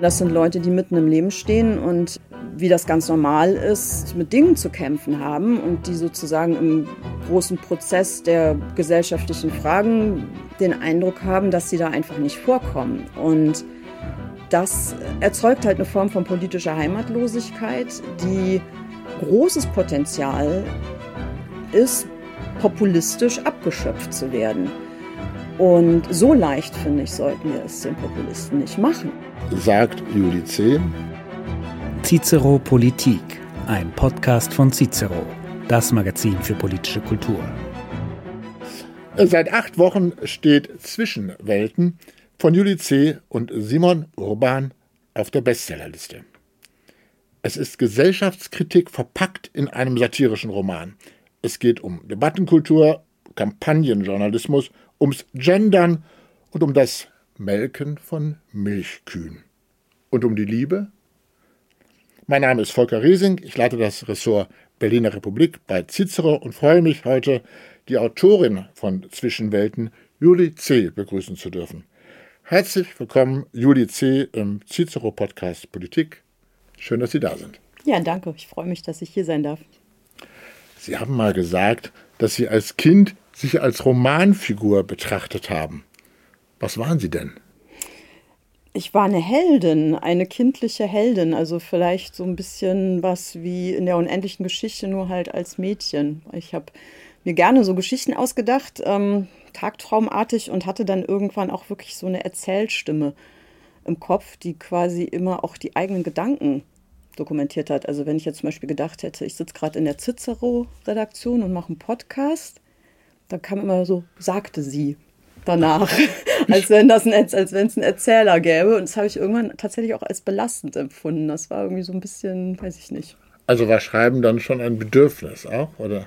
Das sind Leute, die mitten im Leben stehen und wie das ganz normal ist, mit Dingen zu kämpfen haben und die sozusagen im großen Prozess der gesellschaftlichen Fragen den Eindruck haben, dass sie da einfach nicht vorkommen. Und das erzeugt halt eine Form von politischer Heimatlosigkeit, die großes Potenzial ist, populistisch abgeschöpft zu werden. Und so leicht, finde ich, sollten wir es den Populisten nicht machen. Sagt Juli C. Cicero Politik, ein Podcast von Cicero, das Magazin für politische Kultur. Seit acht Wochen steht Zwischenwelten von Juli C. und Simon Urban auf der Bestsellerliste. Es ist Gesellschaftskritik verpackt in einem satirischen Roman. Es geht um Debattenkultur, Kampagnenjournalismus ums Gendern und um das Melken von Milchkühen. Und um die Liebe? Mein Name ist Volker Riesing, ich leite das Ressort Berliner Republik bei Cicero und freue mich heute, die Autorin von Zwischenwelten, Juli C., begrüßen zu dürfen. Herzlich willkommen, Juli C. im Cicero Podcast Politik. Schön, dass Sie da sind. Ja, danke. Ich freue mich, dass ich hier sein darf. Sie haben mal gesagt, dass Sie als Kind sich als Romanfigur betrachtet haben. Was waren Sie denn? Ich war eine Heldin, eine kindliche Heldin, also vielleicht so ein bisschen was wie in der unendlichen Geschichte, nur halt als Mädchen. Ich habe mir gerne so Geschichten ausgedacht, ähm, tagtraumartig und hatte dann irgendwann auch wirklich so eine Erzählstimme im Kopf, die quasi immer auch die eigenen Gedanken dokumentiert hat. Also wenn ich jetzt zum Beispiel gedacht hätte, ich sitze gerade in der Cicero-Redaktion und mache einen Podcast, dann kam immer so, sagte sie danach, als wenn das ein, als wenn es einen Erzähler gäbe. Und das habe ich irgendwann tatsächlich auch als belastend empfunden. Das war irgendwie so ein bisschen, weiß ich nicht. Also war Schreiben dann schon ein Bedürfnis auch, oder?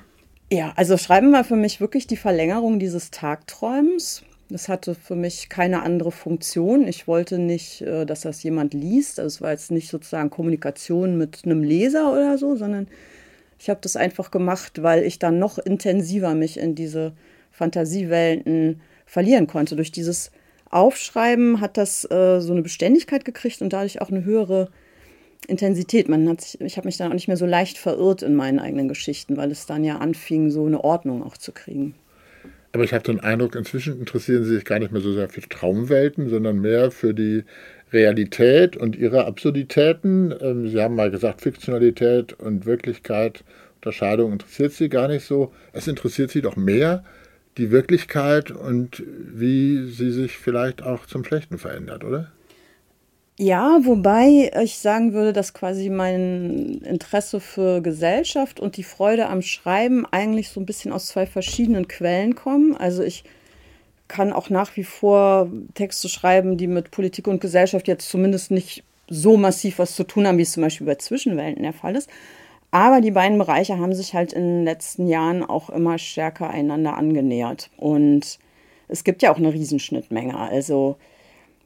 Ja, also Schreiben war für mich wirklich die Verlängerung dieses Tagträumens. Das hatte für mich keine andere Funktion. Ich wollte nicht, äh, dass das jemand liest. Also es war jetzt nicht sozusagen Kommunikation mit einem Leser oder so, sondern ich habe das einfach gemacht, weil ich dann noch intensiver mich in diese Fantasiewelten verlieren konnte. Durch dieses Aufschreiben hat das äh, so eine Beständigkeit gekriegt und dadurch auch eine höhere Intensität. Man hat sich, ich habe mich dann auch nicht mehr so leicht verirrt in meinen eigenen Geschichten, weil es dann ja anfing, so eine Ordnung auch zu kriegen. Aber ich habe den Eindruck, inzwischen interessieren Sie sich gar nicht mehr so sehr für Traumwelten, sondern mehr für die Realität und ihre Absurditäten. Ähm, Sie haben mal gesagt, Fiktionalität und Wirklichkeit, Unterscheidung interessiert Sie gar nicht so. Es interessiert Sie doch mehr die Wirklichkeit und wie sie sich vielleicht auch zum Schlechten verändert, oder? Ja, wobei ich sagen würde, dass quasi mein Interesse für Gesellschaft und die Freude am Schreiben eigentlich so ein bisschen aus zwei verschiedenen Quellen kommen. Also ich kann auch nach wie vor Texte schreiben, die mit Politik und Gesellschaft jetzt zumindest nicht so massiv was zu tun haben, wie es zum Beispiel bei Zwischenwelten der Fall ist. Aber die beiden Bereiche haben sich halt in den letzten Jahren auch immer stärker einander angenähert. Und es gibt ja auch eine Riesenschnittmenge. Also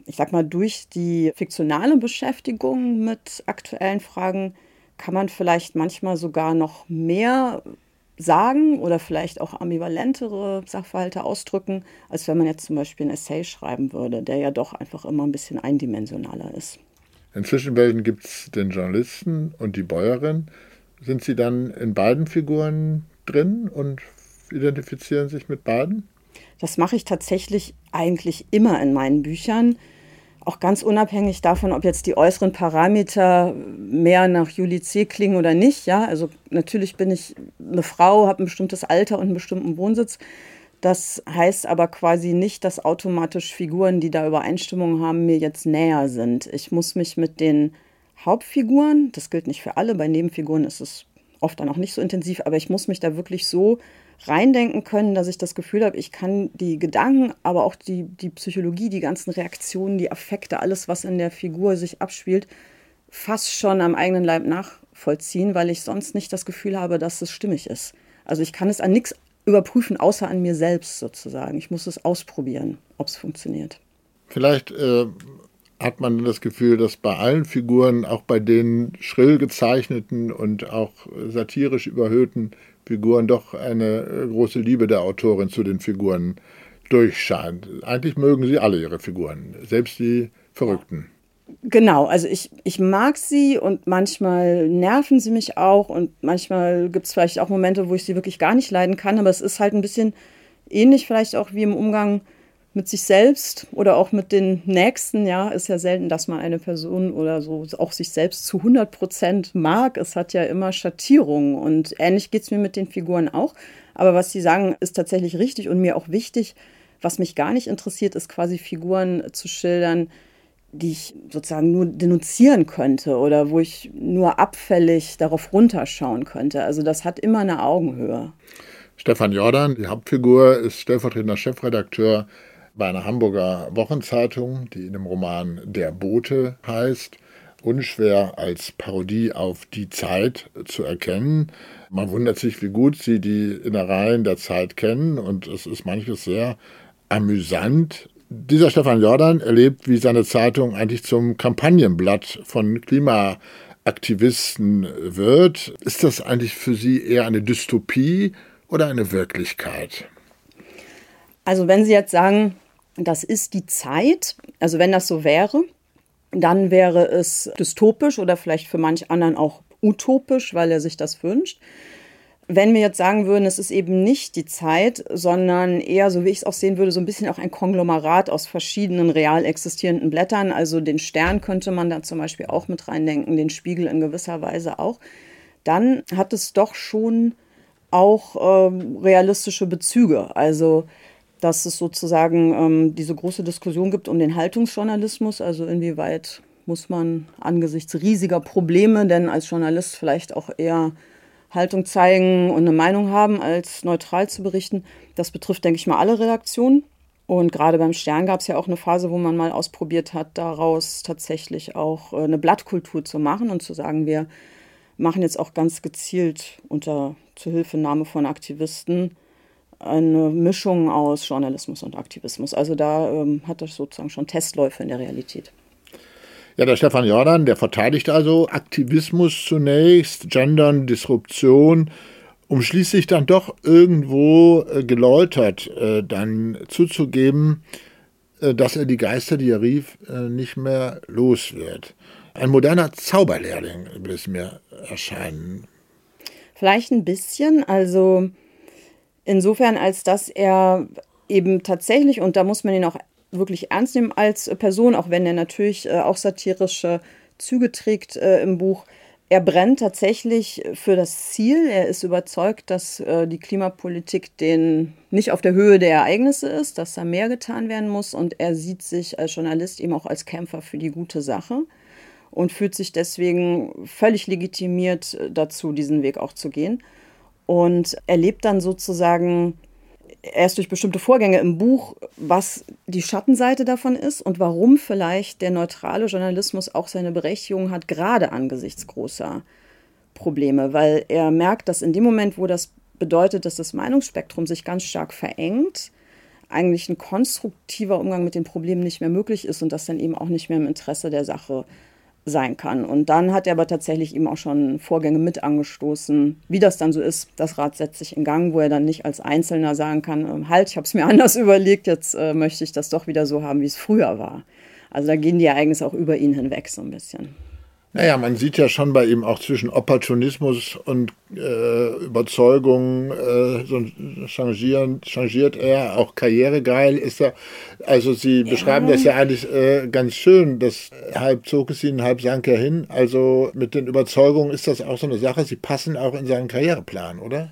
ich sag mal, durch die fiktionale Beschäftigung mit aktuellen Fragen kann man vielleicht manchmal sogar noch mehr sagen oder vielleicht auch ambivalentere Sachverhalte ausdrücken, als wenn man jetzt zum Beispiel ein Essay schreiben würde, der ja doch einfach immer ein bisschen eindimensionaler ist. In Zwischenwelten gibt es den Journalisten und die Bäuerin. Sind Sie dann in beiden Figuren drin und identifizieren sich mit beiden? Das mache ich tatsächlich eigentlich immer in meinen Büchern. Auch ganz unabhängig davon, ob jetzt die äußeren Parameter mehr nach Juli C. klingen oder nicht. Ja, also natürlich bin ich eine Frau, habe ein bestimmtes Alter und einen bestimmten Wohnsitz. Das heißt aber quasi nicht, dass automatisch Figuren, die da Übereinstimmung haben, mir jetzt näher sind. Ich muss mich mit den Hauptfiguren, das gilt nicht für alle, bei Nebenfiguren ist es oft dann auch nicht so intensiv, aber ich muss mich da wirklich so reindenken können, dass ich das Gefühl habe, ich kann die Gedanken, aber auch die, die Psychologie, die ganzen Reaktionen, die Affekte, alles, was in der Figur sich abspielt, fast schon am eigenen Leib nachvollziehen, weil ich sonst nicht das Gefühl habe, dass es stimmig ist. Also ich kann es an nichts überprüfen, außer an mir selbst sozusagen. Ich muss es ausprobieren, ob es funktioniert. Vielleicht äh, hat man das Gefühl, dass bei allen Figuren, auch bei den schrill gezeichneten und auch satirisch überhöhten Figuren doch eine äh, große Liebe der Autorin zu den Figuren durchscheint. Eigentlich mögen sie alle ihre Figuren, selbst die Verrückten. Genau, also ich, ich mag sie und manchmal nerven sie mich auch und manchmal gibt es vielleicht auch Momente, wo ich sie wirklich gar nicht leiden kann, aber es ist halt ein bisschen ähnlich vielleicht auch wie im Umgang mit sich selbst oder auch mit den Nächsten. Ja, ist ja selten, dass man eine Person oder so auch sich selbst zu 100 Prozent mag. Es hat ja immer Schattierungen und ähnlich geht es mir mit den Figuren auch. Aber was Sie sagen, ist tatsächlich richtig und mir auch wichtig. Was mich gar nicht interessiert, ist quasi Figuren zu schildern, die ich sozusagen nur denunzieren könnte oder wo ich nur abfällig darauf runterschauen könnte. Also das hat immer eine Augenhöhe. Stefan Jordan, die Hauptfigur, ist stellvertretender Chefredakteur bei einer Hamburger Wochenzeitung, die in dem Roman Der Bote heißt. Unschwer als Parodie auf die Zeit zu erkennen. Man wundert sich, wie gut sie die Innereien der Zeit kennen und es ist manches sehr amüsant, dieser Stefan Jordan erlebt, wie seine Zeitung eigentlich zum Kampagnenblatt von Klimaaktivisten wird. Ist das eigentlich für Sie eher eine Dystopie oder eine Wirklichkeit? Also wenn Sie jetzt sagen, das ist die Zeit, also wenn das so wäre, dann wäre es dystopisch oder vielleicht für manch anderen auch utopisch, weil er sich das wünscht. Wenn wir jetzt sagen würden, es ist eben nicht die Zeit, sondern eher, so wie ich es auch sehen würde, so ein bisschen auch ein Konglomerat aus verschiedenen real existierenden Blättern. Also den Stern könnte man da zum Beispiel auch mit reindenken, den Spiegel in gewisser Weise auch. Dann hat es doch schon auch ähm, realistische Bezüge. Also dass es sozusagen ähm, diese große Diskussion gibt um den Haltungsjournalismus, also inwieweit muss man angesichts riesiger Probleme, denn als Journalist vielleicht auch eher Haltung zeigen und eine Meinung haben, als neutral zu berichten. Das betrifft, denke ich mal, alle Redaktionen. Und gerade beim Stern gab es ja auch eine Phase, wo man mal ausprobiert hat, daraus tatsächlich auch äh, eine Blattkultur zu machen und zu sagen, wir machen jetzt auch ganz gezielt unter Zuhilfenahme von Aktivisten eine Mischung aus Journalismus und Aktivismus. Also da ähm, hat das sozusagen schon Testläufe in der Realität. Ja, der Stefan Jordan, der verteidigt also Aktivismus zunächst, Gendern, Disruption, um schließlich dann doch irgendwo äh, geläutert äh, dann zuzugeben, äh, dass er die Geister, die er rief, äh, nicht mehr los wird. Ein moderner Zauberlehrling will es mir erscheinen. Vielleicht ein bisschen, also insofern, als dass er eben tatsächlich, und da muss man ihn auch wirklich ernst nehmen als Person, auch wenn er natürlich äh, auch satirische Züge trägt äh, im Buch. Er brennt tatsächlich für das Ziel. Er ist überzeugt, dass äh, die Klimapolitik den nicht auf der Höhe der Ereignisse ist, dass da mehr getan werden muss. Und er sieht sich als Journalist eben auch als Kämpfer für die gute Sache und fühlt sich deswegen völlig legitimiert dazu, diesen Weg auch zu gehen. Und erlebt dann sozusagen erst durch bestimmte Vorgänge im Buch, was die Schattenseite davon ist und warum vielleicht der neutrale Journalismus auch seine Berechtigung hat, gerade angesichts großer Probleme, weil er merkt, dass in dem Moment, wo das bedeutet, dass das Meinungsspektrum sich ganz stark verengt, eigentlich ein konstruktiver Umgang mit den Problemen nicht mehr möglich ist und das dann eben auch nicht mehr im Interesse der Sache sein kann. Und dann hat er aber tatsächlich eben auch schon Vorgänge mit angestoßen, wie das dann so ist. Das Rad setzt sich in Gang, wo er dann nicht als Einzelner sagen kann, ähm, halt, ich habe es mir anders überlegt, jetzt äh, möchte ich das doch wieder so haben, wie es früher war. Also da gehen die Ereignisse auch über ihn hinweg so ein bisschen. Naja, man sieht ja schon bei ihm auch zwischen Opportunismus und äh, Überzeugung, äh, so changieren, changiert er, auch karrieregeil ist er. Also Sie ja. beschreiben das ja eigentlich äh, ganz schön, dass halb zog es ihn, halb sank er hin. Also mit den Überzeugungen ist das auch so eine Sache, sie passen auch in seinen Karriereplan, oder?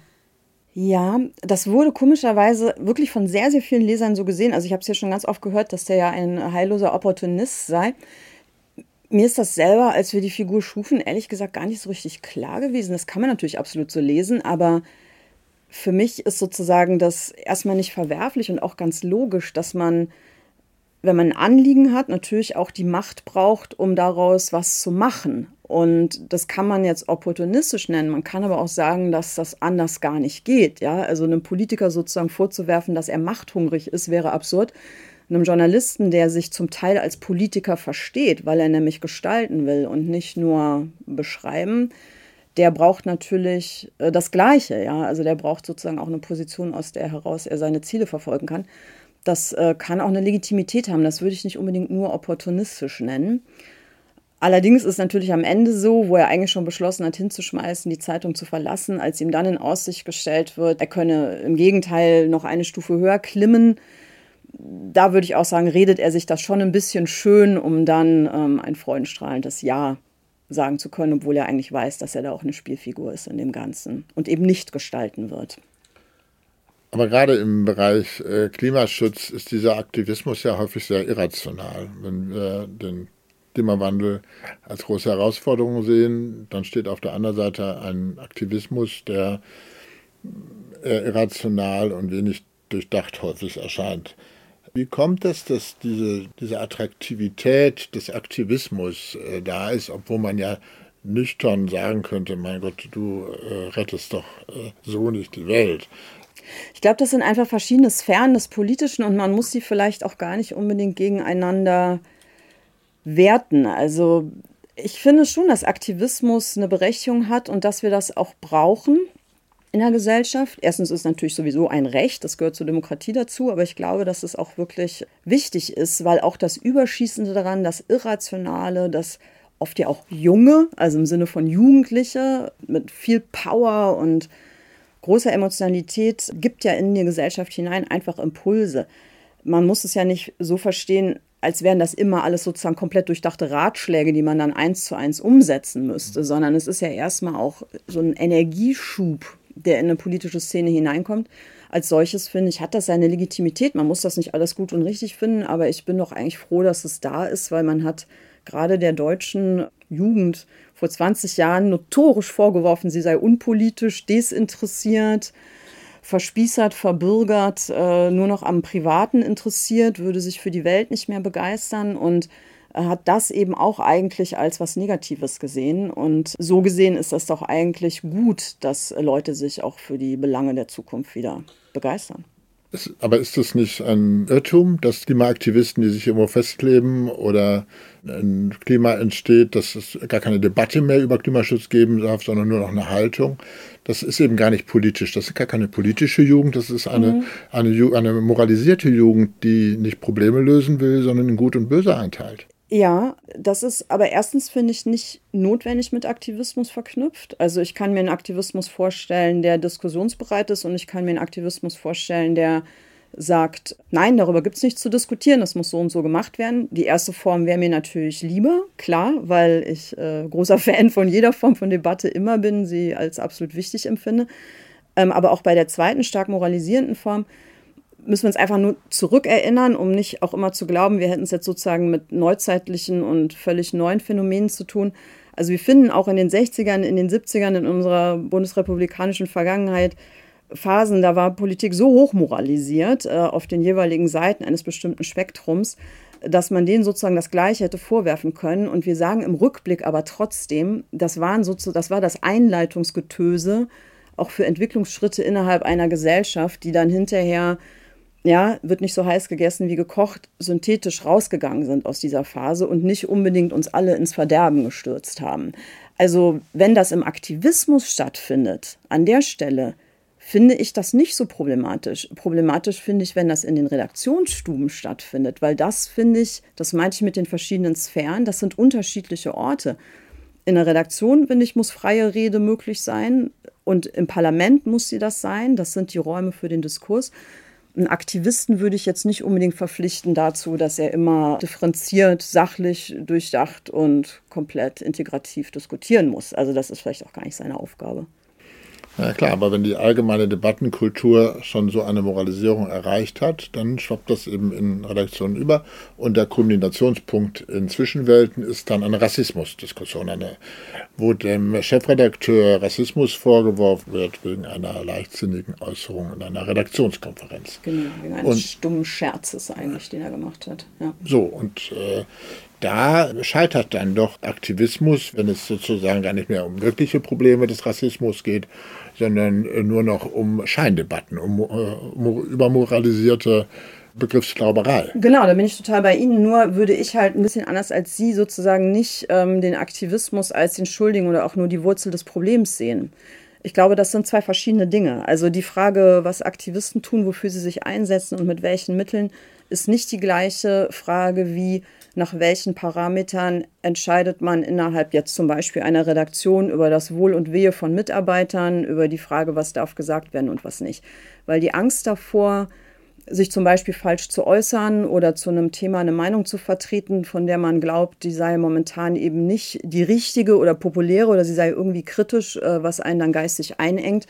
Ja, das wurde komischerweise wirklich von sehr, sehr vielen Lesern so gesehen. Also ich habe es ja schon ganz oft gehört, dass der ja ein heilloser Opportunist sei mir ist das selber, als wir die Figur schufen, ehrlich gesagt gar nicht so richtig klar gewesen. Das kann man natürlich absolut so lesen, aber für mich ist sozusagen das erstmal nicht verwerflich und auch ganz logisch, dass man, wenn man ein Anliegen hat, natürlich auch die Macht braucht, um daraus was zu machen. Und das kann man jetzt opportunistisch nennen. Man kann aber auch sagen, dass das anders gar nicht geht. Ja, also einem Politiker sozusagen vorzuwerfen, dass er machthungrig ist, wäre absurd einem Journalisten, der sich zum Teil als Politiker versteht, weil er nämlich gestalten will und nicht nur beschreiben, der braucht natürlich äh, das Gleiche. Ja? Also der braucht sozusagen auch eine Position, aus der heraus er seine Ziele verfolgen kann. Das äh, kann auch eine Legitimität haben. Das würde ich nicht unbedingt nur opportunistisch nennen. Allerdings ist natürlich am Ende so, wo er eigentlich schon beschlossen hat, hinzuschmeißen, die Zeitung zu verlassen, als ihm dann in Aussicht gestellt wird, er könne im Gegenteil noch eine Stufe höher klimmen. Da würde ich auch sagen, redet er sich das schon ein bisschen schön, um dann ähm, ein freudenstrahlendes Ja sagen zu können, obwohl er eigentlich weiß, dass er da auch eine Spielfigur ist in dem Ganzen und eben nicht gestalten wird. Aber gerade im Bereich äh, Klimaschutz ist dieser Aktivismus ja häufig sehr irrational. Wenn wir den Klimawandel als große Herausforderung sehen, dann steht auf der anderen Seite ein Aktivismus, der irrational und wenig durchdacht häufig erscheint. Wie kommt es, dass diese, diese Attraktivität des Aktivismus äh, da ist, obwohl man ja nüchtern sagen könnte, mein Gott, du äh, rettest doch äh, so nicht die Welt. Ich glaube, das sind einfach verschiedene Sphären des Politischen und man muss sie vielleicht auch gar nicht unbedingt gegeneinander werten. Also ich finde schon, dass Aktivismus eine Berechtigung hat und dass wir das auch brauchen in der Gesellschaft. Erstens ist es natürlich sowieso ein Recht, das gehört zur Demokratie dazu, aber ich glaube, dass es auch wirklich wichtig ist, weil auch das Überschießende daran, das Irrationale, das oft ja auch Junge, also im Sinne von Jugendliche mit viel Power und großer Emotionalität, gibt ja in die Gesellschaft hinein einfach Impulse. Man muss es ja nicht so verstehen, als wären das immer alles sozusagen komplett durchdachte Ratschläge, die man dann eins zu eins umsetzen müsste, sondern es ist ja erstmal auch so ein Energieschub, der in eine politische Szene hineinkommt. Als solches, finde ich, hat das seine Legitimität. Man muss das nicht alles gut und richtig finden, aber ich bin doch eigentlich froh, dass es da ist, weil man hat gerade der deutschen Jugend vor 20 Jahren notorisch vorgeworfen, sie sei unpolitisch, desinteressiert, verspießert, verbürgert, äh, nur noch am Privaten interessiert, würde sich für die Welt nicht mehr begeistern und hat das eben auch eigentlich als was Negatives gesehen. Und so gesehen ist das doch eigentlich gut, dass Leute sich auch für die Belange der Zukunft wieder begeistern. Aber ist das nicht ein Irrtum, dass Klimaaktivisten, die sich irgendwo festkleben oder ein Klima entsteht, dass es gar keine Debatte mehr über Klimaschutz geben darf, sondern nur noch eine Haltung? Das ist eben gar nicht politisch. Das ist gar keine politische Jugend. Das ist eine, mhm. eine, eine moralisierte Jugend, die nicht Probleme lösen will, sondern in Gut und Böse einteilt. Ja, das ist aber erstens, finde ich, nicht notwendig mit Aktivismus verknüpft. Also ich kann mir einen Aktivismus vorstellen, der diskussionsbereit ist und ich kann mir einen Aktivismus vorstellen, der sagt, nein, darüber gibt es nichts zu diskutieren, das muss so und so gemacht werden. Die erste Form wäre mir natürlich lieber, klar, weil ich äh, großer Fan von jeder Form von Debatte immer bin, sie als absolut wichtig empfinde. Ähm, aber auch bei der zweiten stark moralisierenden Form müssen wir uns einfach nur zurückerinnern, um nicht auch immer zu glauben, wir hätten es jetzt sozusagen mit neuzeitlichen und völlig neuen Phänomenen zu tun. Also wir finden auch in den 60ern, in den 70ern in unserer bundesrepublikanischen Vergangenheit Phasen, da war Politik so hochmoralisiert äh, auf den jeweiligen Seiten eines bestimmten Spektrums, dass man denen sozusagen das Gleiche hätte vorwerfen können. Und wir sagen im Rückblick aber trotzdem, das, waren sozusagen, das war das Einleitungsgetöse auch für Entwicklungsschritte innerhalb einer Gesellschaft, die dann hinterher ja, wird nicht so heiß gegessen wie gekocht, synthetisch rausgegangen sind aus dieser Phase und nicht unbedingt uns alle ins Verderben gestürzt haben. Also wenn das im Aktivismus stattfindet, an der Stelle, finde ich das nicht so problematisch. Problematisch finde ich, wenn das in den Redaktionsstuben stattfindet, weil das finde ich, das meinte ich mit den verschiedenen Sphären, das sind unterschiedliche Orte. In der Redaktion, finde ich, muss freie Rede möglich sein und im Parlament muss sie das sein. Das sind die Räume für den Diskurs. Einen Aktivisten würde ich jetzt nicht unbedingt verpflichten dazu, dass er immer differenziert, sachlich, durchdacht und komplett integrativ diskutieren muss. Also das ist vielleicht auch gar nicht seine Aufgabe. Ja klar, aber wenn die allgemeine Debattenkultur schon so eine Moralisierung erreicht hat, dann schwappt das eben in Redaktionen über. Und der Kulminationspunkt in Zwischenwelten ist dann eine Rassismusdiskussion, eine, wo dem Chefredakteur Rassismus vorgeworfen wird wegen einer leichtsinnigen Äußerung in einer Redaktionskonferenz. Genau, wegen eines und, stummen Scherzes eigentlich, den er gemacht hat. Ja. So, und äh, da scheitert dann doch Aktivismus, wenn es sozusagen gar nicht mehr um wirkliche Probleme des Rassismus geht, sondern äh, nur noch um Scheindebatten, um uh, übermoralisierte Begriffsglauberei. Genau, da bin ich total bei Ihnen. Nur würde ich halt ein bisschen anders als Sie sozusagen nicht ähm, den Aktivismus als den Schuldigen oder auch nur die Wurzel des Problems sehen. Ich glaube, das sind zwei verschiedene Dinge. Also die Frage, was Aktivisten tun, wofür sie sich einsetzen und mit welchen Mitteln, ist nicht die gleiche Frage wie, nach welchen Parametern entscheidet man innerhalb jetzt zum Beispiel einer Redaktion über das Wohl und Wehe von Mitarbeitern, über die Frage, was darf gesagt werden und was nicht. Weil die Angst davor, sich zum Beispiel falsch zu äußern oder zu einem Thema eine Meinung zu vertreten, von der man glaubt, die sei momentan eben nicht die richtige oder populäre oder sie sei irgendwie kritisch, äh, was einen dann geistig einengt.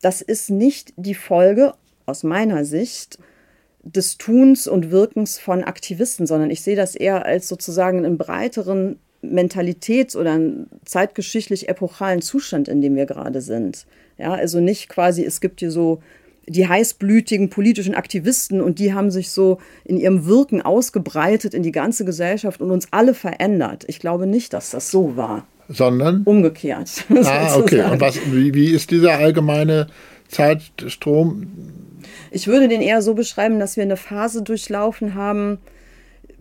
Das ist nicht die Folge aus meiner Sicht des Tuns und Wirkens von Aktivisten, sondern ich sehe das eher als sozusagen einen breiteren Mentalitäts- oder einen zeitgeschichtlich epochalen Zustand, in dem wir gerade sind. Ja, also nicht quasi, es gibt hier so die heißblütigen politischen Aktivisten und die haben sich so in ihrem Wirken ausgebreitet in die ganze Gesellschaft und uns alle verändert. Ich glaube nicht, dass das so war. Sondern? Umgekehrt. Ah, okay. Und was, wie, wie ist dieser allgemeine Zeitstrom? Ich würde den eher so beschreiben, dass wir eine Phase durchlaufen haben,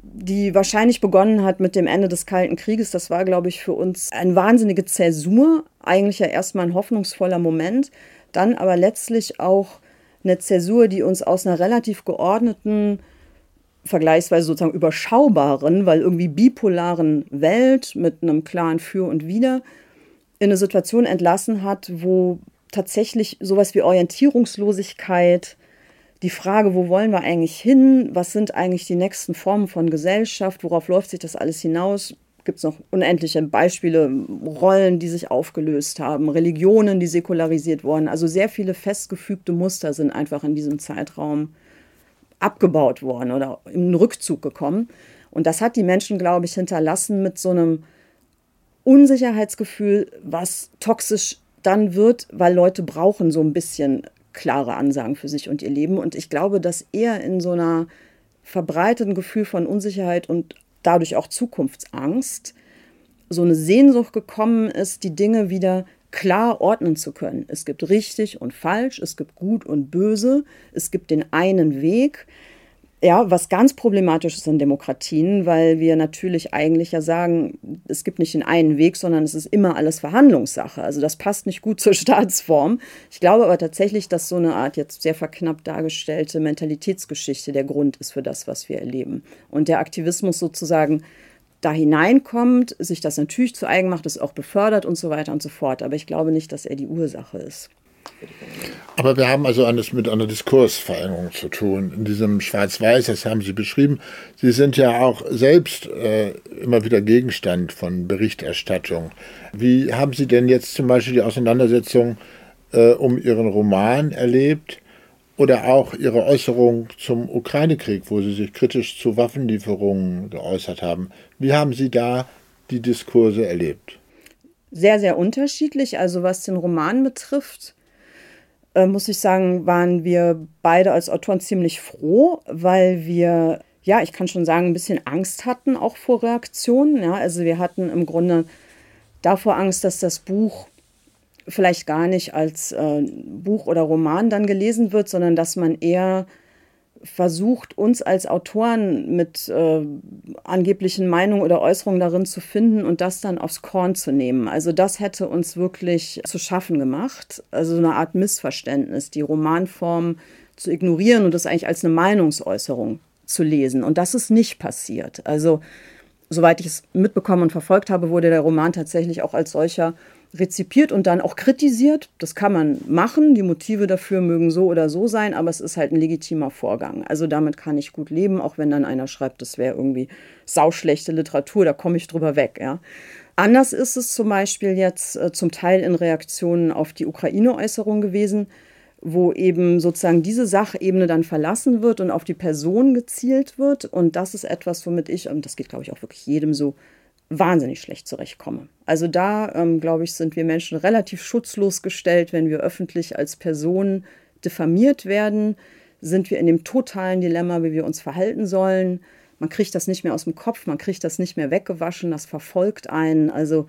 die wahrscheinlich begonnen hat mit dem Ende des Kalten Krieges. Das war, glaube ich, für uns eine wahnsinnige Zäsur, eigentlich ja erstmal ein hoffnungsvoller Moment, dann aber letztlich auch eine Zäsur, die uns aus einer relativ geordneten, vergleichsweise sozusagen überschaubaren, weil irgendwie bipolaren Welt mit einem klaren Für und Wider in eine Situation entlassen hat, wo tatsächlich sowas wie Orientierungslosigkeit, die Frage, wo wollen wir eigentlich hin, was sind eigentlich die nächsten Formen von Gesellschaft, worauf läuft sich das alles hinaus, gibt es noch unendliche Beispiele, Rollen, die sich aufgelöst haben, Religionen, die säkularisiert wurden. Also sehr viele festgefügte Muster sind einfach in diesem Zeitraum abgebaut worden oder im Rückzug gekommen. Und das hat die Menschen, glaube ich, hinterlassen mit so einem Unsicherheitsgefühl, was toxisch dann wird, weil Leute brauchen so ein bisschen klare Ansagen für sich und ihr Leben. Und ich glaube, dass eher in so einer verbreiteten Gefühl von Unsicherheit und dadurch auch Zukunftsangst so eine Sehnsucht gekommen ist, die Dinge wieder klar ordnen zu können. Es gibt richtig und falsch, es gibt gut und böse, es gibt den einen Weg. Ja, was ganz problematisch ist in Demokratien, weil wir natürlich eigentlich ja sagen, es gibt nicht den einen Weg, sondern es ist immer alles Verhandlungssache. Also das passt nicht gut zur Staatsform. Ich glaube aber tatsächlich, dass so eine Art jetzt sehr verknappt dargestellte Mentalitätsgeschichte der Grund ist für das, was wir erleben. Und der Aktivismus sozusagen da hineinkommt, sich das natürlich zu eigen macht, es auch befördert und so weiter und so fort. Aber ich glaube nicht, dass er die Ursache ist. Aber wir haben also eines mit einer Diskursverengung zu tun. In diesem Schwarz-Weiß, das haben Sie beschrieben. Sie sind ja auch selbst äh, immer wieder Gegenstand von Berichterstattung. Wie haben Sie denn jetzt zum Beispiel die Auseinandersetzung äh, um Ihren Roman erlebt? Oder auch Ihre Äußerung zum Ukraine-Krieg, wo Sie sich kritisch zu Waffenlieferungen geäußert haben. Wie haben Sie da die Diskurse erlebt? Sehr, sehr unterschiedlich. Also was den Roman betrifft, äh, muss ich sagen, waren wir beide als Autoren ziemlich froh, weil wir, ja, ich kann schon sagen, ein bisschen Angst hatten auch vor Reaktionen. Ja, also wir hatten im Grunde davor Angst, dass das Buch vielleicht gar nicht als äh, Buch oder Roman dann gelesen wird, sondern dass man eher versucht, uns als Autoren mit äh, angeblichen Meinungen oder Äußerungen darin zu finden und das dann aufs Korn zu nehmen. Also das hätte uns wirklich zu schaffen gemacht. Also eine Art Missverständnis, die Romanform zu ignorieren und das eigentlich als eine Meinungsäußerung zu lesen. Und das ist nicht passiert. Also soweit ich es mitbekommen und verfolgt habe, wurde der Roman tatsächlich auch als solcher rezipiert und dann auch kritisiert. Das kann man machen. Die Motive dafür mögen so oder so sein, aber es ist halt ein legitimer Vorgang. Also damit kann ich gut leben, auch wenn dann einer schreibt, das wäre irgendwie sauschlechte Literatur, da komme ich drüber weg. Ja. Anders ist es zum Beispiel jetzt äh, zum Teil in Reaktionen auf die Ukraine-Äußerung gewesen, wo eben sozusagen diese Sachebene dann verlassen wird und auf die Person gezielt wird. Und das ist etwas, womit ich, und das geht, glaube ich, auch wirklich jedem so, wahnsinnig schlecht zurechtkomme. Also da, ähm, glaube ich, sind wir Menschen relativ schutzlos gestellt, wenn wir öffentlich als Personen diffamiert werden, sind wir in dem totalen Dilemma, wie wir uns verhalten sollen. Man kriegt das nicht mehr aus dem Kopf, man kriegt das nicht mehr weggewaschen, das verfolgt einen. Also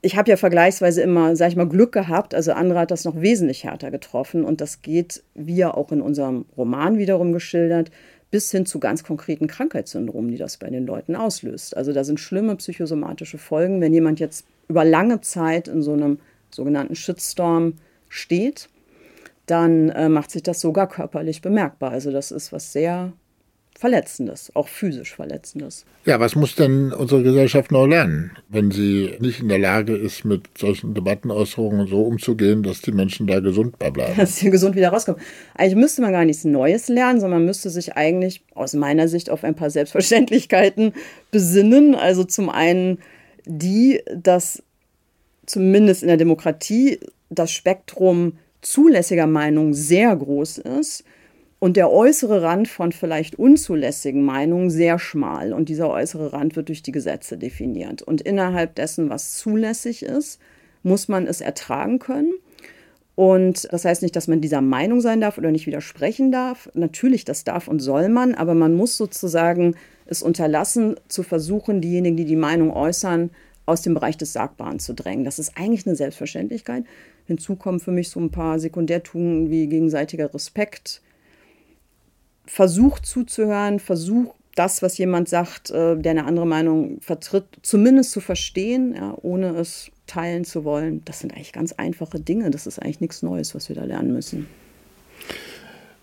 ich habe ja vergleichsweise immer, sag ich mal, Glück gehabt. Also andere hat das noch wesentlich härter getroffen und das geht, wie ja auch in unserem Roman wiederum geschildert, bis hin zu ganz konkreten Krankheitssyndromen, die das bei den Leuten auslöst. Also da sind schlimme psychosomatische Folgen, wenn jemand jetzt über lange Zeit in so einem sogenannten Shitstorm steht, dann äh, macht sich das sogar körperlich bemerkbar. Also das ist was sehr Verletzendes, auch physisch Verletzendes. Ja, was muss denn unsere Gesellschaft neu lernen, wenn sie nicht in der Lage ist, mit solchen Debattenäußerungen so umzugehen, dass die Menschen da gesund bleiben? Dass sie gesund wieder rauskommen. Eigentlich müsste man gar nichts Neues lernen, sondern man müsste sich eigentlich aus meiner Sicht auf ein paar Selbstverständlichkeiten besinnen. Also zum einen die, dass zumindest in der Demokratie das Spektrum zulässiger Meinungen sehr groß ist und der äußere Rand von vielleicht unzulässigen Meinungen sehr schmal. Und dieser äußere Rand wird durch die Gesetze definiert. Und innerhalb dessen, was zulässig ist, muss man es ertragen können. Und das heißt nicht, dass man dieser Meinung sein darf oder nicht widersprechen darf. Natürlich, das darf und soll man, aber man muss sozusagen es unterlassen, zu versuchen, diejenigen, die die Meinung äußern, aus dem Bereich des Sagbaren zu drängen. Das ist eigentlich eine Selbstverständlichkeit. Hinzu kommen für mich so ein paar Sekundärtugenden wie gegenseitiger Respekt, versucht zuzuhören, versucht das, was jemand sagt, äh, der eine andere Meinung vertritt, zumindest zu verstehen, ja, ohne es teilen zu wollen. Das sind eigentlich ganz einfache Dinge. Das ist eigentlich nichts Neues, was wir da lernen müssen.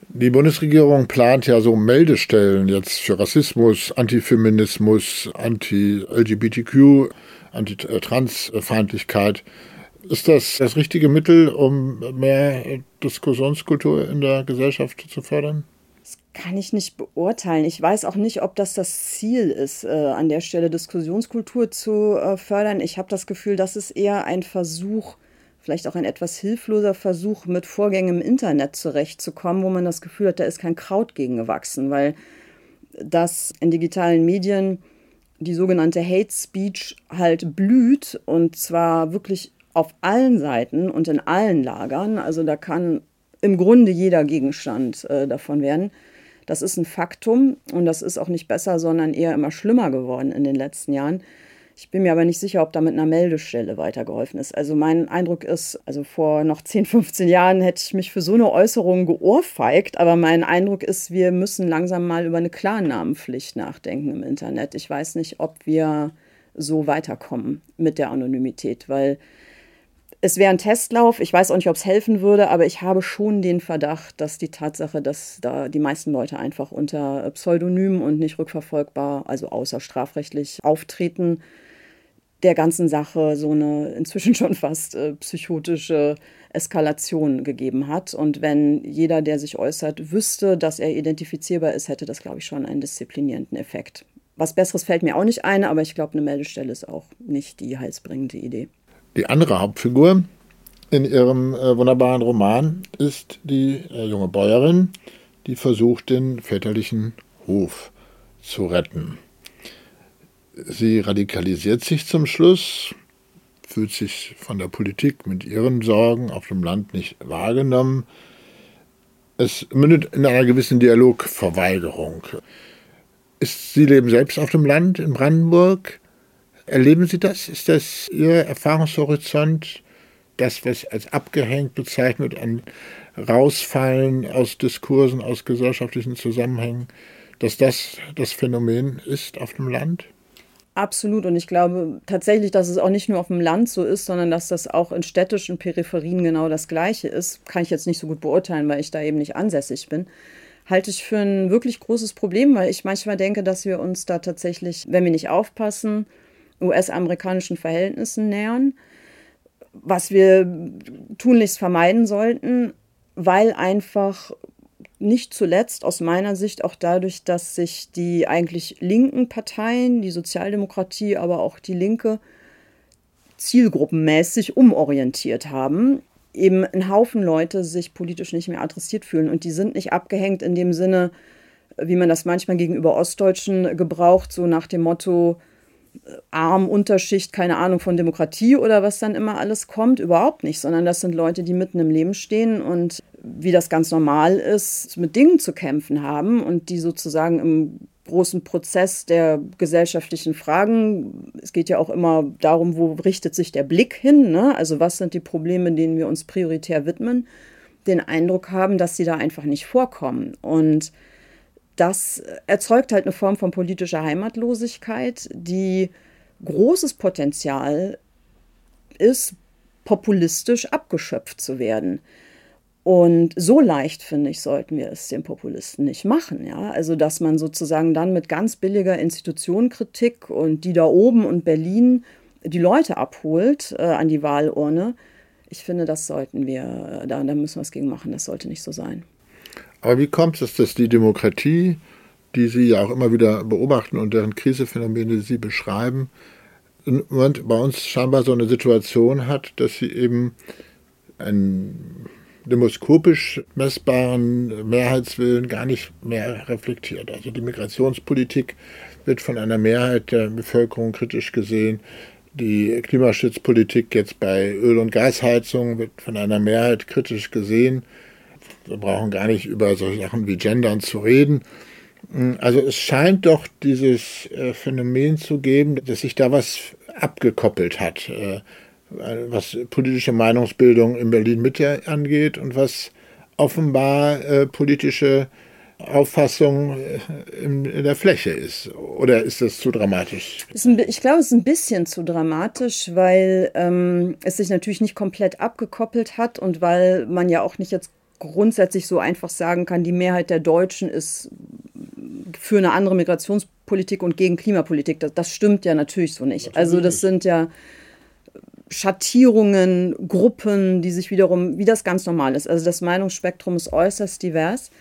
Die Bundesregierung plant ja so Meldestellen jetzt für Rassismus, Antifeminismus, Anti-LGBTQ, Anti-Transfeindlichkeit. Ist das das richtige Mittel, um mehr Diskussionskultur in der Gesellschaft zu fördern? Kann ich nicht beurteilen. Ich weiß auch nicht, ob das das Ziel ist, äh, an der Stelle Diskussionskultur zu äh, fördern. Ich habe das Gefühl, das ist eher ein Versuch, vielleicht auch ein etwas hilfloser Versuch, mit Vorgängen im Internet zurechtzukommen, wo man das Gefühl hat, da ist kein Kraut gegen gewachsen, weil das in digitalen Medien die sogenannte Hate Speech halt blüht und zwar wirklich auf allen Seiten und in allen Lagern. Also da kann im Grunde jeder Gegenstand äh, davon werden. Das ist ein Faktum und das ist auch nicht besser, sondern eher immer schlimmer geworden in den letzten Jahren. Ich bin mir aber nicht sicher, ob da mit einer Meldestelle weitergeholfen ist. Also mein Eindruck ist, also vor noch 10, 15 Jahren hätte ich mich für so eine Äußerung geohrfeigt, aber mein Eindruck ist, wir müssen langsam mal über eine Klarnamenpflicht nachdenken im Internet. Ich weiß nicht, ob wir so weiterkommen mit der Anonymität, weil es wäre ein Testlauf. Ich weiß auch nicht, ob es helfen würde, aber ich habe schon den Verdacht, dass die Tatsache, dass da die meisten Leute einfach unter Pseudonym und nicht rückverfolgbar, also außer strafrechtlich auftreten, der ganzen Sache so eine inzwischen schon fast äh, psychotische Eskalation gegeben hat. Und wenn jeder, der sich äußert, wüsste, dass er identifizierbar ist, hätte das, glaube ich, schon einen disziplinierenden Effekt. Was Besseres fällt mir auch nicht ein, aber ich glaube, eine Meldestelle ist auch nicht die heilsbringende Idee. Die andere Hauptfigur in ihrem äh, wunderbaren Roman ist die äh, junge Bäuerin, die versucht, den väterlichen Hof zu retten. Sie radikalisiert sich zum Schluss, fühlt sich von der Politik mit ihren Sorgen auf dem Land nicht wahrgenommen. Es mündet in einer gewissen Dialogverweigerung. Ist, Sie leben selbst auf dem Land in Brandenburg. Erleben Sie das? Ist das Ihr Erfahrungshorizont, das, was als abgehängt bezeichnet, an Rausfallen aus Diskursen, aus gesellschaftlichen Zusammenhängen, dass das das Phänomen ist auf dem Land? Absolut. Und ich glaube tatsächlich, dass es auch nicht nur auf dem Land so ist, sondern dass das auch in städtischen Peripherien genau das Gleiche ist. Kann ich jetzt nicht so gut beurteilen, weil ich da eben nicht ansässig bin. Halte ich für ein wirklich großes Problem, weil ich manchmal denke, dass wir uns da tatsächlich, wenn wir nicht aufpassen, US-amerikanischen Verhältnissen nähern, was wir tunlichst vermeiden sollten, weil einfach nicht zuletzt aus meiner Sicht auch dadurch, dass sich die eigentlich linken Parteien, die Sozialdemokratie, aber auch die Linke, zielgruppenmäßig umorientiert haben, eben ein Haufen Leute sich politisch nicht mehr adressiert fühlen. Und die sind nicht abgehängt in dem Sinne, wie man das manchmal gegenüber Ostdeutschen gebraucht, so nach dem Motto, arm Unterschicht, keine Ahnung von Demokratie oder was dann immer alles kommt, überhaupt nicht, sondern das sind Leute, die mitten im Leben stehen und wie das ganz normal ist, mit Dingen zu kämpfen haben und die sozusagen im großen Prozess der gesellschaftlichen Fragen, es geht ja auch immer darum, wo richtet sich der Blick hin, ne? also was sind die Probleme, denen wir uns prioritär widmen, den Eindruck haben, dass sie da einfach nicht vorkommen und das erzeugt halt eine Form von politischer Heimatlosigkeit, die großes Potenzial ist, populistisch abgeschöpft zu werden. Und so leicht, finde ich, sollten wir es den Populisten nicht machen. Ja? Also, dass man sozusagen dann mit ganz billiger Institutionenkritik und die da oben und Berlin die Leute abholt äh, an die Wahlurne. Ich finde, das sollten wir, da, da müssen wir was gegen machen. Das sollte nicht so sein. Aber wie kommt es, dass die Demokratie, die Sie ja auch immer wieder beobachten und deren Krisephänomene Sie beschreiben, bei uns scheinbar so eine Situation hat, dass sie eben ein demoskopisch messbaren Mehrheitswillen gar nicht mehr reflektiert. Also die Migrationspolitik wird von einer Mehrheit der Bevölkerung kritisch gesehen. Die Klimaschutzpolitik jetzt bei Öl- und Gasheizung wird von einer Mehrheit kritisch gesehen. Wir brauchen gar nicht über solche Sachen wie Gendern zu reden. Also es scheint doch dieses äh, Phänomen zu geben, dass sich da was abgekoppelt hat. Äh, was politische Meinungsbildung in Berlin Mitte angeht und was offenbar äh, politische Auffassung in, in, der Fläche ist. Oder ist das zu dramatisch? ich glaube, es ist ein bisschen zu dramatisch, weil ähm, es sich natürlich nicht komplett abgekoppelt hat und weil man ja auch nicht jetzt grundsätzlich so einfach sagen kann, die Mehrheit der Deutschen ist für eine andere Migrationspolitik und gegen Klimapolitik. Das, das stimmt ja natürlich so nicht. Natürlich also das sind ja Schattierungen, Gruppen, die sich wiederum, wie das ganz normal ist. Also das Meinungsspektrum ist äußerst divers.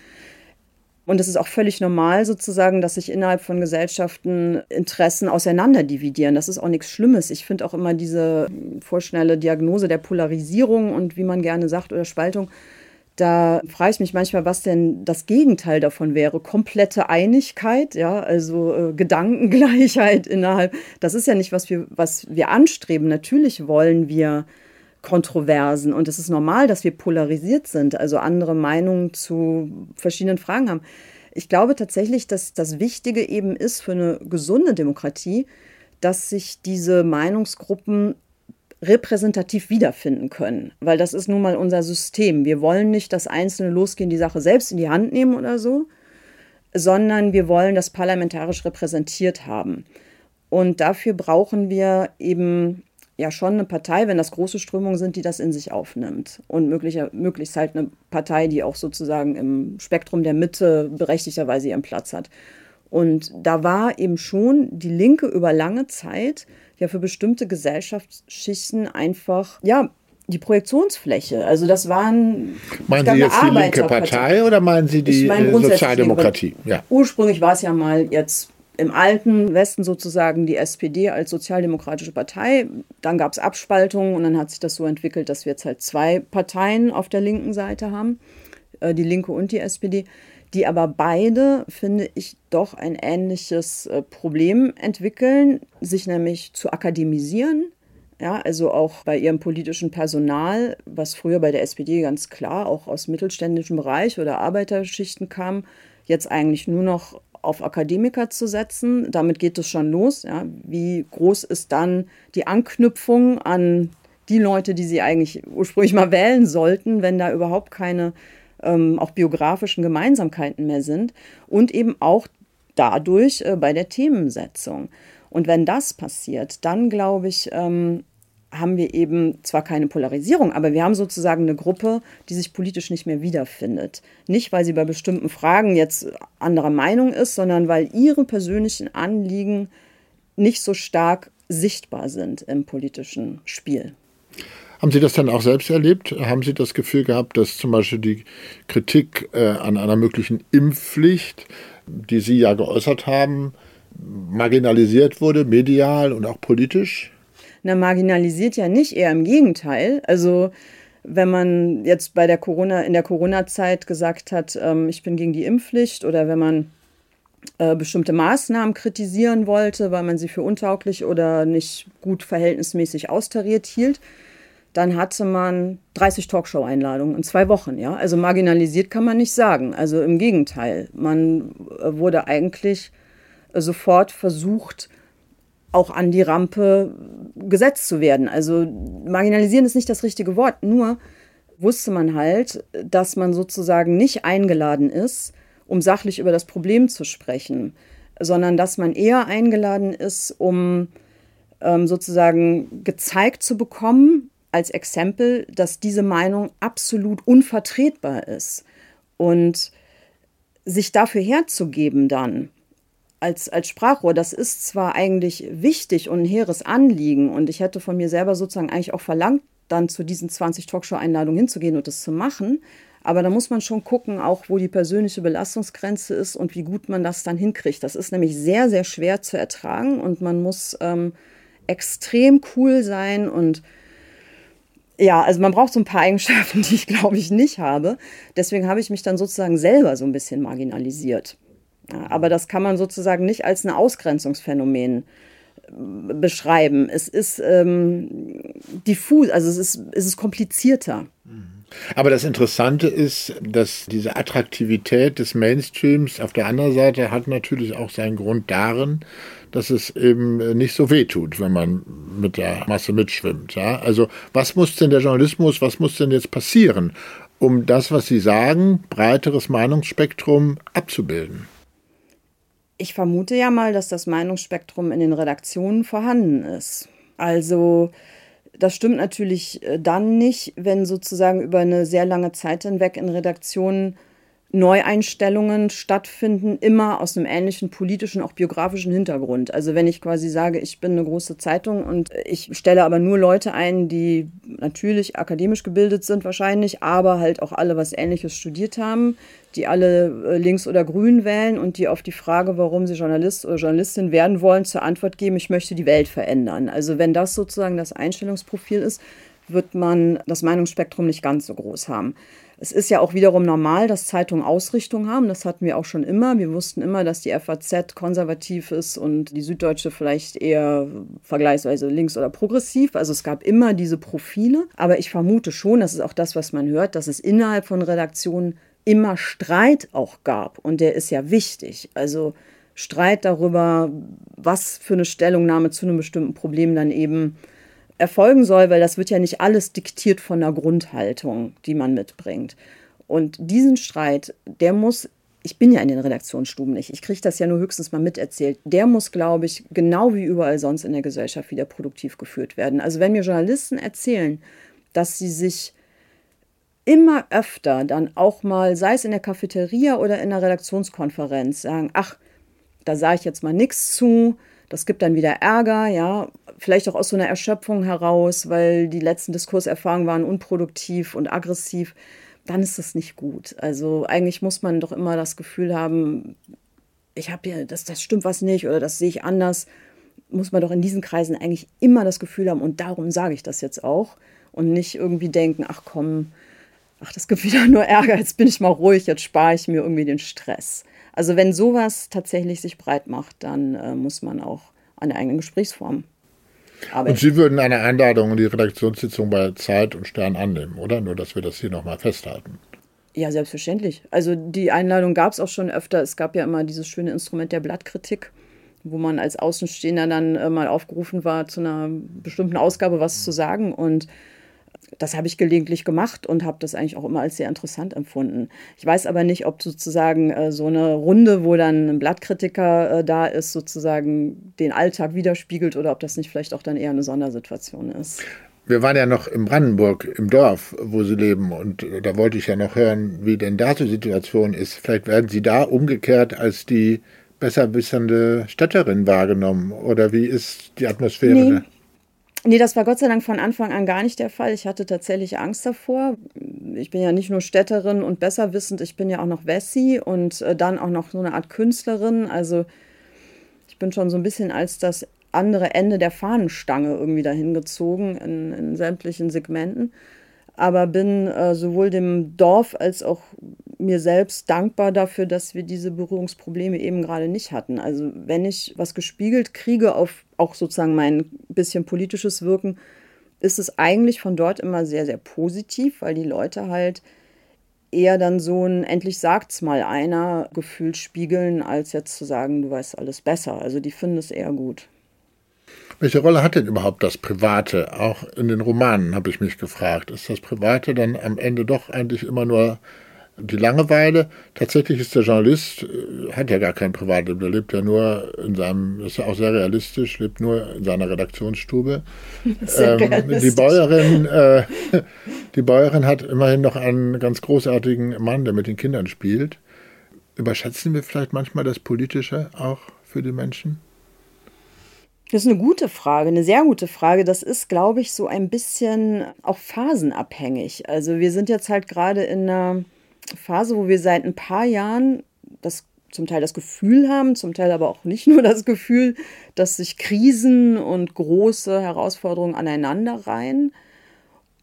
Und es ist auch völlig normal sozusagen, dass sich innerhalb von Gesellschaften Interessen auseinanderdividieren. Das ist auch nichts Schlimmes. Ich finde auch immer diese vorschnelle Diagnose der Polarisierung und wie man gerne sagt oder Spaltung da frage ich mich manchmal, was denn das Gegenteil davon wäre. Komplette Einigkeit, ja, also äh, Gedankengleichheit innerhalb. Das ist ja nicht, was wir, was wir anstreben. Natürlich wollen wir Kontroversen und es ist normal, dass wir polarisiert sind, also andere Meinungen zu verschiedenen Fragen haben. Ich glaube tatsächlich, dass das Wichtige eben ist für eine gesunde Demokratie, dass sich diese Meinungsgruppen repräsentativ wiederfinden können, weil das ist nun mal unser System. Wir wollen nicht das Einzelne losgehen, die Sache selbst in die Hand nehmen oder so, sondern wir wollen das parlamentarisch repräsentiert haben. Und dafür brauchen wir eben ja schon eine Partei, wenn das große Strömungen sind, die das in sich aufnimmt. Und möglicher, möglichst halt eine Partei, die auch sozusagen im Spektrum der Mitte berechtigterweise ihren Platz hat. Und da war eben schon die Linke über lange Zeit ja für bestimmte Gesellschaftsschichten einfach, ja, die Projektionsfläche. Also das waren. Meinen Sie jetzt die linke Partei oder meinen Sie die meine äh, Sozialdemokratie? Ja. Ursprünglich war es ja mal jetzt im alten Westen sozusagen die SPD als sozialdemokratische Partei. Dann gab es Abspaltungen und dann hat sich das so entwickelt, dass wir jetzt halt zwei Parteien auf der linken Seite haben, äh, die Linke und die SPD die aber beide, finde ich, doch ein ähnliches äh, Problem entwickeln, sich nämlich zu akademisieren. Ja, also auch bei ihrem politischen Personal, was früher bei der SPD ganz klar auch aus mittelständischem Bereich oder Arbeiterschichten kam, jetzt eigentlich nur noch auf Akademiker zu setzen. Damit geht es schon los. Ja. Wie groß ist dann die Anknüpfung an die Leute, die sie eigentlich ursprünglich mal wählen sollten, wenn da überhaupt keine ähm, auch biografischen Gemeinsamkeiten mehr sind und eben auch dadurch äh, bei der Themensetzung. Und wenn das passiert, dann glaube ich, ähm, haben wir eben zwar keine Polarisierung, aber wir haben sozusagen eine Gruppe, die sich politisch nicht mehr wiederfindet. Nicht, weil sie bei bestimmten Fragen jetzt anderer Meinung ist, sondern weil ihre persönlichen Anliegen nicht so stark sichtbar sind im politischen Spiel. Haben Sie das dann auch selbst erlebt? Haben Sie das Gefühl gehabt, dass zum Beispiel die Kritik äh, an einer möglichen Impfpflicht, die Sie ja geäußert haben, marginalisiert wurde, medial und auch politisch? Na, marginalisiert ja nicht, eher im Gegenteil. Also wenn man jetzt bei der Corona, in der Corona-Zeit gesagt hat, ähm, ich bin gegen die Impfpflicht oder wenn man äh, bestimmte Maßnahmen kritisieren wollte, weil man sie für untauglich oder nicht gut verhältnismäßig austariert hielt, dann hatte man 30 Talkshow-Einladungen in zwei Wochen. Ja? Also marginalisiert kann man nicht sagen. Also im Gegenteil, man äh, wurde eigentlich äh, sofort versucht, auch an die Rampe gesetzt zu werden. Also marginalisieren ist nicht das richtige Wort, nur wusste man halt, dass man sozusagen nicht eingeladen ist, um sachlich über das Problem zu sprechen, sondern dass man eher eingeladen ist, um ähm, sozusagen gezeigt zu bekommen, als Exempel, dass diese Meinung absolut unvertretbar ist. Und sich dafür herzugeben dann als, als Sprachrohr, das ist zwar eigentlich wichtig und ein hehres Anliegen und ich hätte von mir selber sozusagen eigentlich auch verlangt, dann zu diesen 20 Talkshow-Einladungen hinzugehen und das zu machen. Aber da muss man schon gucken, auch wo die persönliche Belastungsgrenze ist und wie gut man das dann hinkriegt. Das ist nämlich sehr, sehr schwer zu ertragen und man muss ähm, extrem cool sein und ja, also man braucht so ein paar Eigenschaften, die ich glaube ich nicht habe. Deswegen habe ich mich dann sozusagen selber so ein bisschen marginalisiert. Aber das kann man sozusagen nicht als ein Ausgrenzungsphänomen äh, beschreiben. Es ist ähm, diffus, also es ist, es ist komplizierter. Mhm. Aber das Interessante ist, dass diese Attraktivität des Mainstreams auf der anderen Seite hat natürlich auch seinen Grund darin, dass es eben nicht so weh tut, wenn man mit der Masse mitschwimmt. Ja? Also was muss denn der Journalismus, was muss denn jetzt passieren, um das, was Sie sagen, breiteres Meinungsspektrum abzubilden? Ich vermute ja mal, dass das Meinungsspektrum in den Redaktionen vorhanden ist. Also das stimmt natürlich äh, dann nicht, wenn sozusagen über eine sehr lange Zeit hinweg in Redaktionen Neueinstellungen stattfinden, immer aus einem ähnlichen politischen, auch biografischen Hintergrund. Also wenn ich quasi sage, ich bin eine große Zeitung und ich stelle aber nur Leute ein, die natürlich akademisch gebildet sind wahrscheinlich, aber halt auch alle was Ähnliches studiert haben, die alle äh, links oder grün wählen und die auf die Frage, warum sie Journalist oder Journalistin werden wollen, zur Antwort geben, ich möchte die Welt verändern. Also wenn das sozusagen das Einstellungsprofil ist, wird man das Meinungsspektrum nicht ganz so groß haben. Es ist ja auch wiederum normal, dass Zeitungen Ausrichtung haben. Das hatten wir auch schon immer. Wir wussten immer, dass die FAZ konservativ ist und die Süddeutsche vielleicht eher vergleichsweise links oder progressiv. Also es gab immer diese Profile. Aber ich vermute schon, das ist auch das, was man hört, dass es innerhalb von Redaktionen immer Streit auch gab. Und der ist ja wichtig. Also Streit darüber, was für eine Stellungnahme zu einem bestimmten Problem dann eben erfolgen soll, weil das wird ja nicht alles diktiert von der Grundhaltung, die man mitbringt. Und diesen Streit, der muss, ich bin ja in den Redaktionsstuben nicht, ich kriege das ja nur höchstens mal miterzählt, der muss, glaube ich, genau wie überall sonst in der Gesellschaft wieder produktiv geführt werden. Also wenn mir Journalisten erzählen, dass sie sich immer öfter dann auch mal, sei es in der Cafeteria oder in der Redaktionskonferenz, sagen, ach, da sage ich jetzt mal nichts zu, das gibt dann wieder Ärger, ja, vielleicht auch aus so einer Erschöpfung heraus, weil die letzten Diskurserfahrungen waren unproduktiv und aggressiv. Dann ist das nicht gut. Also eigentlich muss man doch immer das Gefühl haben, ich habe hier, das, das stimmt was nicht oder das sehe ich anders. Muss man doch in diesen Kreisen eigentlich immer das Gefühl haben und darum sage ich das jetzt auch und nicht irgendwie denken, ach komm, ach, das gibt wieder nur Ärger, jetzt bin ich mal ruhig, jetzt spare ich mir irgendwie den Stress. Also wenn sowas tatsächlich sich breit macht, dann äh, muss man auch an der eigenen Gesprächsform arbeiten. Und Sie würden eine Einladung in die Redaktionssitzung bei Zeit und Stern annehmen, oder? Nur, dass wir das hier nochmal festhalten. Ja, selbstverständlich. Also die Einladung gab es auch schon öfter. Es gab ja immer dieses schöne Instrument der Blattkritik, wo man als Außenstehender dann äh, mal aufgerufen war, zu einer bestimmten Ausgabe was zu sagen. Und das habe ich gelegentlich gemacht und habe das eigentlich auch immer als sehr interessant empfunden. Ich weiß aber nicht, ob sozusagen äh, so eine Runde, wo dann ein Blattkritiker äh, da ist, sozusagen den Alltag widerspiegelt oder ob das nicht vielleicht auch dann eher eine Sondersituation ist. Wir waren ja noch in Brandenburg im Dorf, wo Sie leben und äh, da wollte ich ja noch hören, wie denn da die Situation ist. Vielleicht werden Sie da umgekehrt als die besser wissende Städterin wahrgenommen oder wie ist die Atmosphäre nee. Nee, das war Gott sei Dank von Anfang an gar nicht der Fall. Ich hatte tatsächlich Angst davor. Ich bin ja nicht nur Städterin und besserwissend, ich bin ja auch noch Wessi und äh, dann auch noch so eine Art Künstlerin. Also ich bin schon so ein bisschen als das andere Ende der Fahnenstange irgendwie dahin gezogen in, in sämtlichen Segmenten. Aber bin äh, sowohl dem Dorf als auch mir selbst dankbar dafür, dass wir diese Berührungsprobleme eben gerade nicht hatten. Also wenn ich was gespiegelt kriege auf auch sozusagen mein bisschen politisches Wirken, ist es eigentlich von dort immer sehr, sehr positiv, weil die Leute halt eher dann so ein endlich sagt's mal einer Gefühl spiegeln, als jetzt zu sagen, du weißt alles besser. Also die finden es eher gut. Welche Rolle hat denn überhaupt das Private? Auch in den Romanen habe ich mich gefragt. Ist das Private dann am Ende doch eigentlich immer nur die Langeweile. Tatsächlich ist der Journalist, äh, hat ja gar kein Privatleben, der lebt ja nur in seinem, das ist ja auch sehr realistisch, lebt nur in seiner Redaktionsstube. Ähm, die Bäuerin, äh, die Bäuerin hat immerhin noch einen ganz großartigen Mann, der mit den Kindern spielt. Überschätzen wir vielleicht manchmal das Politische auch für die Menschen? Das ist eine gute Frage, eine sehr gute Frage. Das ist, glaube ich, so ein bisschen auch phasenabhängig. Also wir sind jetzt halt gerade in einer Phase, wo wir seit ein paar Jahren das zum Teil das Gefühl haben, zum Teil aber auch nicht nur das Gefühl, dass sich Krisen und große Herausforderungen aneinanderreihen.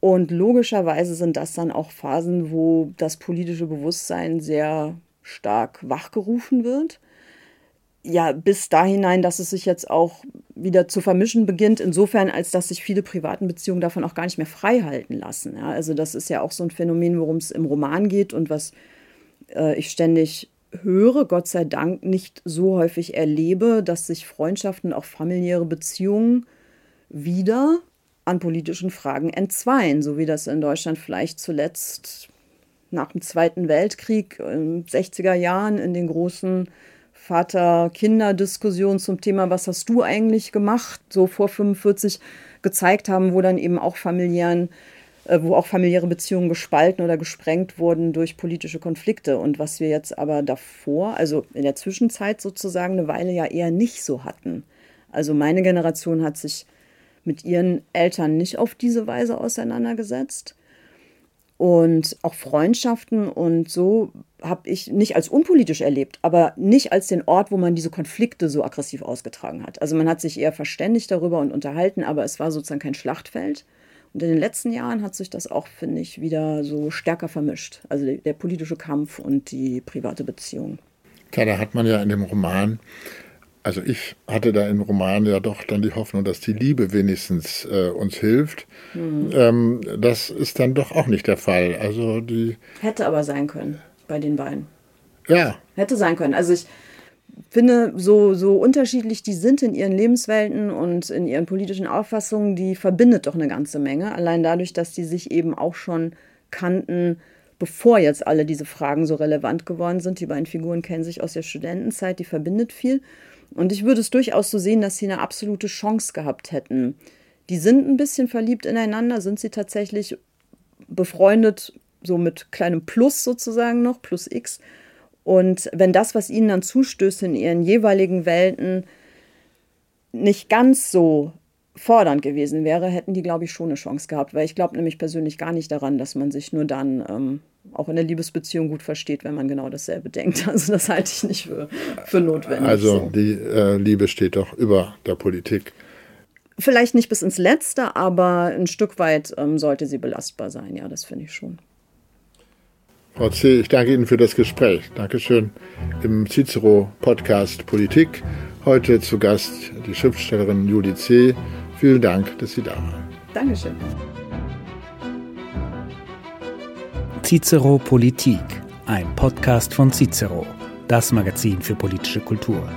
Und logischerweise sind das dann auch Phasen, wo das politische Bewusstsein sehr stark wachgerufen wird. Ja, bis da hinein, dass es sich jetzt auch wieder zu vermischen beginnt, insofern, als dass sich viele privaten Beziehungen davon auch gar nicht mehr frei halten lassen. Ja, also das ist ja auch so ein Phänomen, worum es im Roman geht und was äh, ich ständig höre, Gott sei Dank nicht so häufig erlebe, dass sich Freundschaften, auch familiäre Beziehungen wieder an politischen Fragen entzweien, so wie das in Deutschland vielleicht zuletzt nach dem Zweiten Weltkrieg in den 60er Jahren in den großen Vater-Kinder-Diskussionen zum Thema, was hast du eigentlich gemacht, so vor 45 gezeigt haben, wo dann eben auch familiären, äh, wo auch familiäre Beziehungen gespalten oder gesprengt wurden durch politische Konflikte. Und was wir jetzt aber davor, also in der Zwischenzeit sozusagen eine Weile ja eher nicht so hatten. Also meine Generation hat sich mit ihren Eltern nicht auf diese Weise auseinandergesetzt. Und auch Freundschaften und so habe ich nicht als unpolitisch erlebt, aber nicht als den Ort, wo man diese Konflikte so aggressiv ausgetragen hat. Also man hat sich eher verständigt darüber und unterhalten, aber es war sozusagen kein Schlachtfeld. Und in den letzten Jahren hat sich das auch, finde ich, wieder so stärker vermischt. Also der, politische Kampf und die private Beziehung. Klar, da hat man ja in dem Roman also ich hatte da im Roman ja doch dann die Hoffnung, dass die Liebe wenigstens äh, uns hilft. Mhm. Ähm, das ist dann doch auch nicht der Fall. Also die hätte aber sein können bei den beiden. Ja. Hätte sein können. Also ich finde, so, so unterschiedlich die sind in ihren Lebenswelten und in ihren politischen Auffassungen, die verbindet doch eine ganze Menge. Allein dadurch, dass die sich eben auch schon kannten, bevor jetzt alle diese Fragen so relevant geworden sind. Die beiden Figuren kennen sich aus der Studentenzeit, die verbindet viel. Und ich würde es durchaus so sehen, dass sie eine absolute Chance gehabt hätten. Die sind ein bisschen verliebt ineinander, sind sie tatsächlich befreundet, so mit kleinem Plus sozusagen noch, plus X. Und wenn das, was ihnen dann zustößt in ihren jeweiligen Welten, nicht ganz so fordernd gewesen wäre, hätten die, glaube ich, schon eine Chance gehabt. Weil ich glaube nämlich persönlich gar nicht daran, dass man sich nur dann ähm, auch in der Liebesbeziehung gut versteht, wenn man genau dasselbe denkt. Also das halte ich nicht für, für notwendig. Also so. die äh, Liebe steht doch über der Politik. Vielleicht nicht bis ins Letzte, aber ein Stück weit ähm, sollte sie belastbar sein. Ja, das finde ich schon. Frau C., ich danke Ihnen für das Gespräch. Dankeschön im Cicero-Podcast Politik. Heute zu Gast die Schriftstellerin Julie C. Vielen Dank, dass Sie da waren. Dankeschön. Cicero Politik, ein Podcast von Cicero, das Magazin für politische Kultur.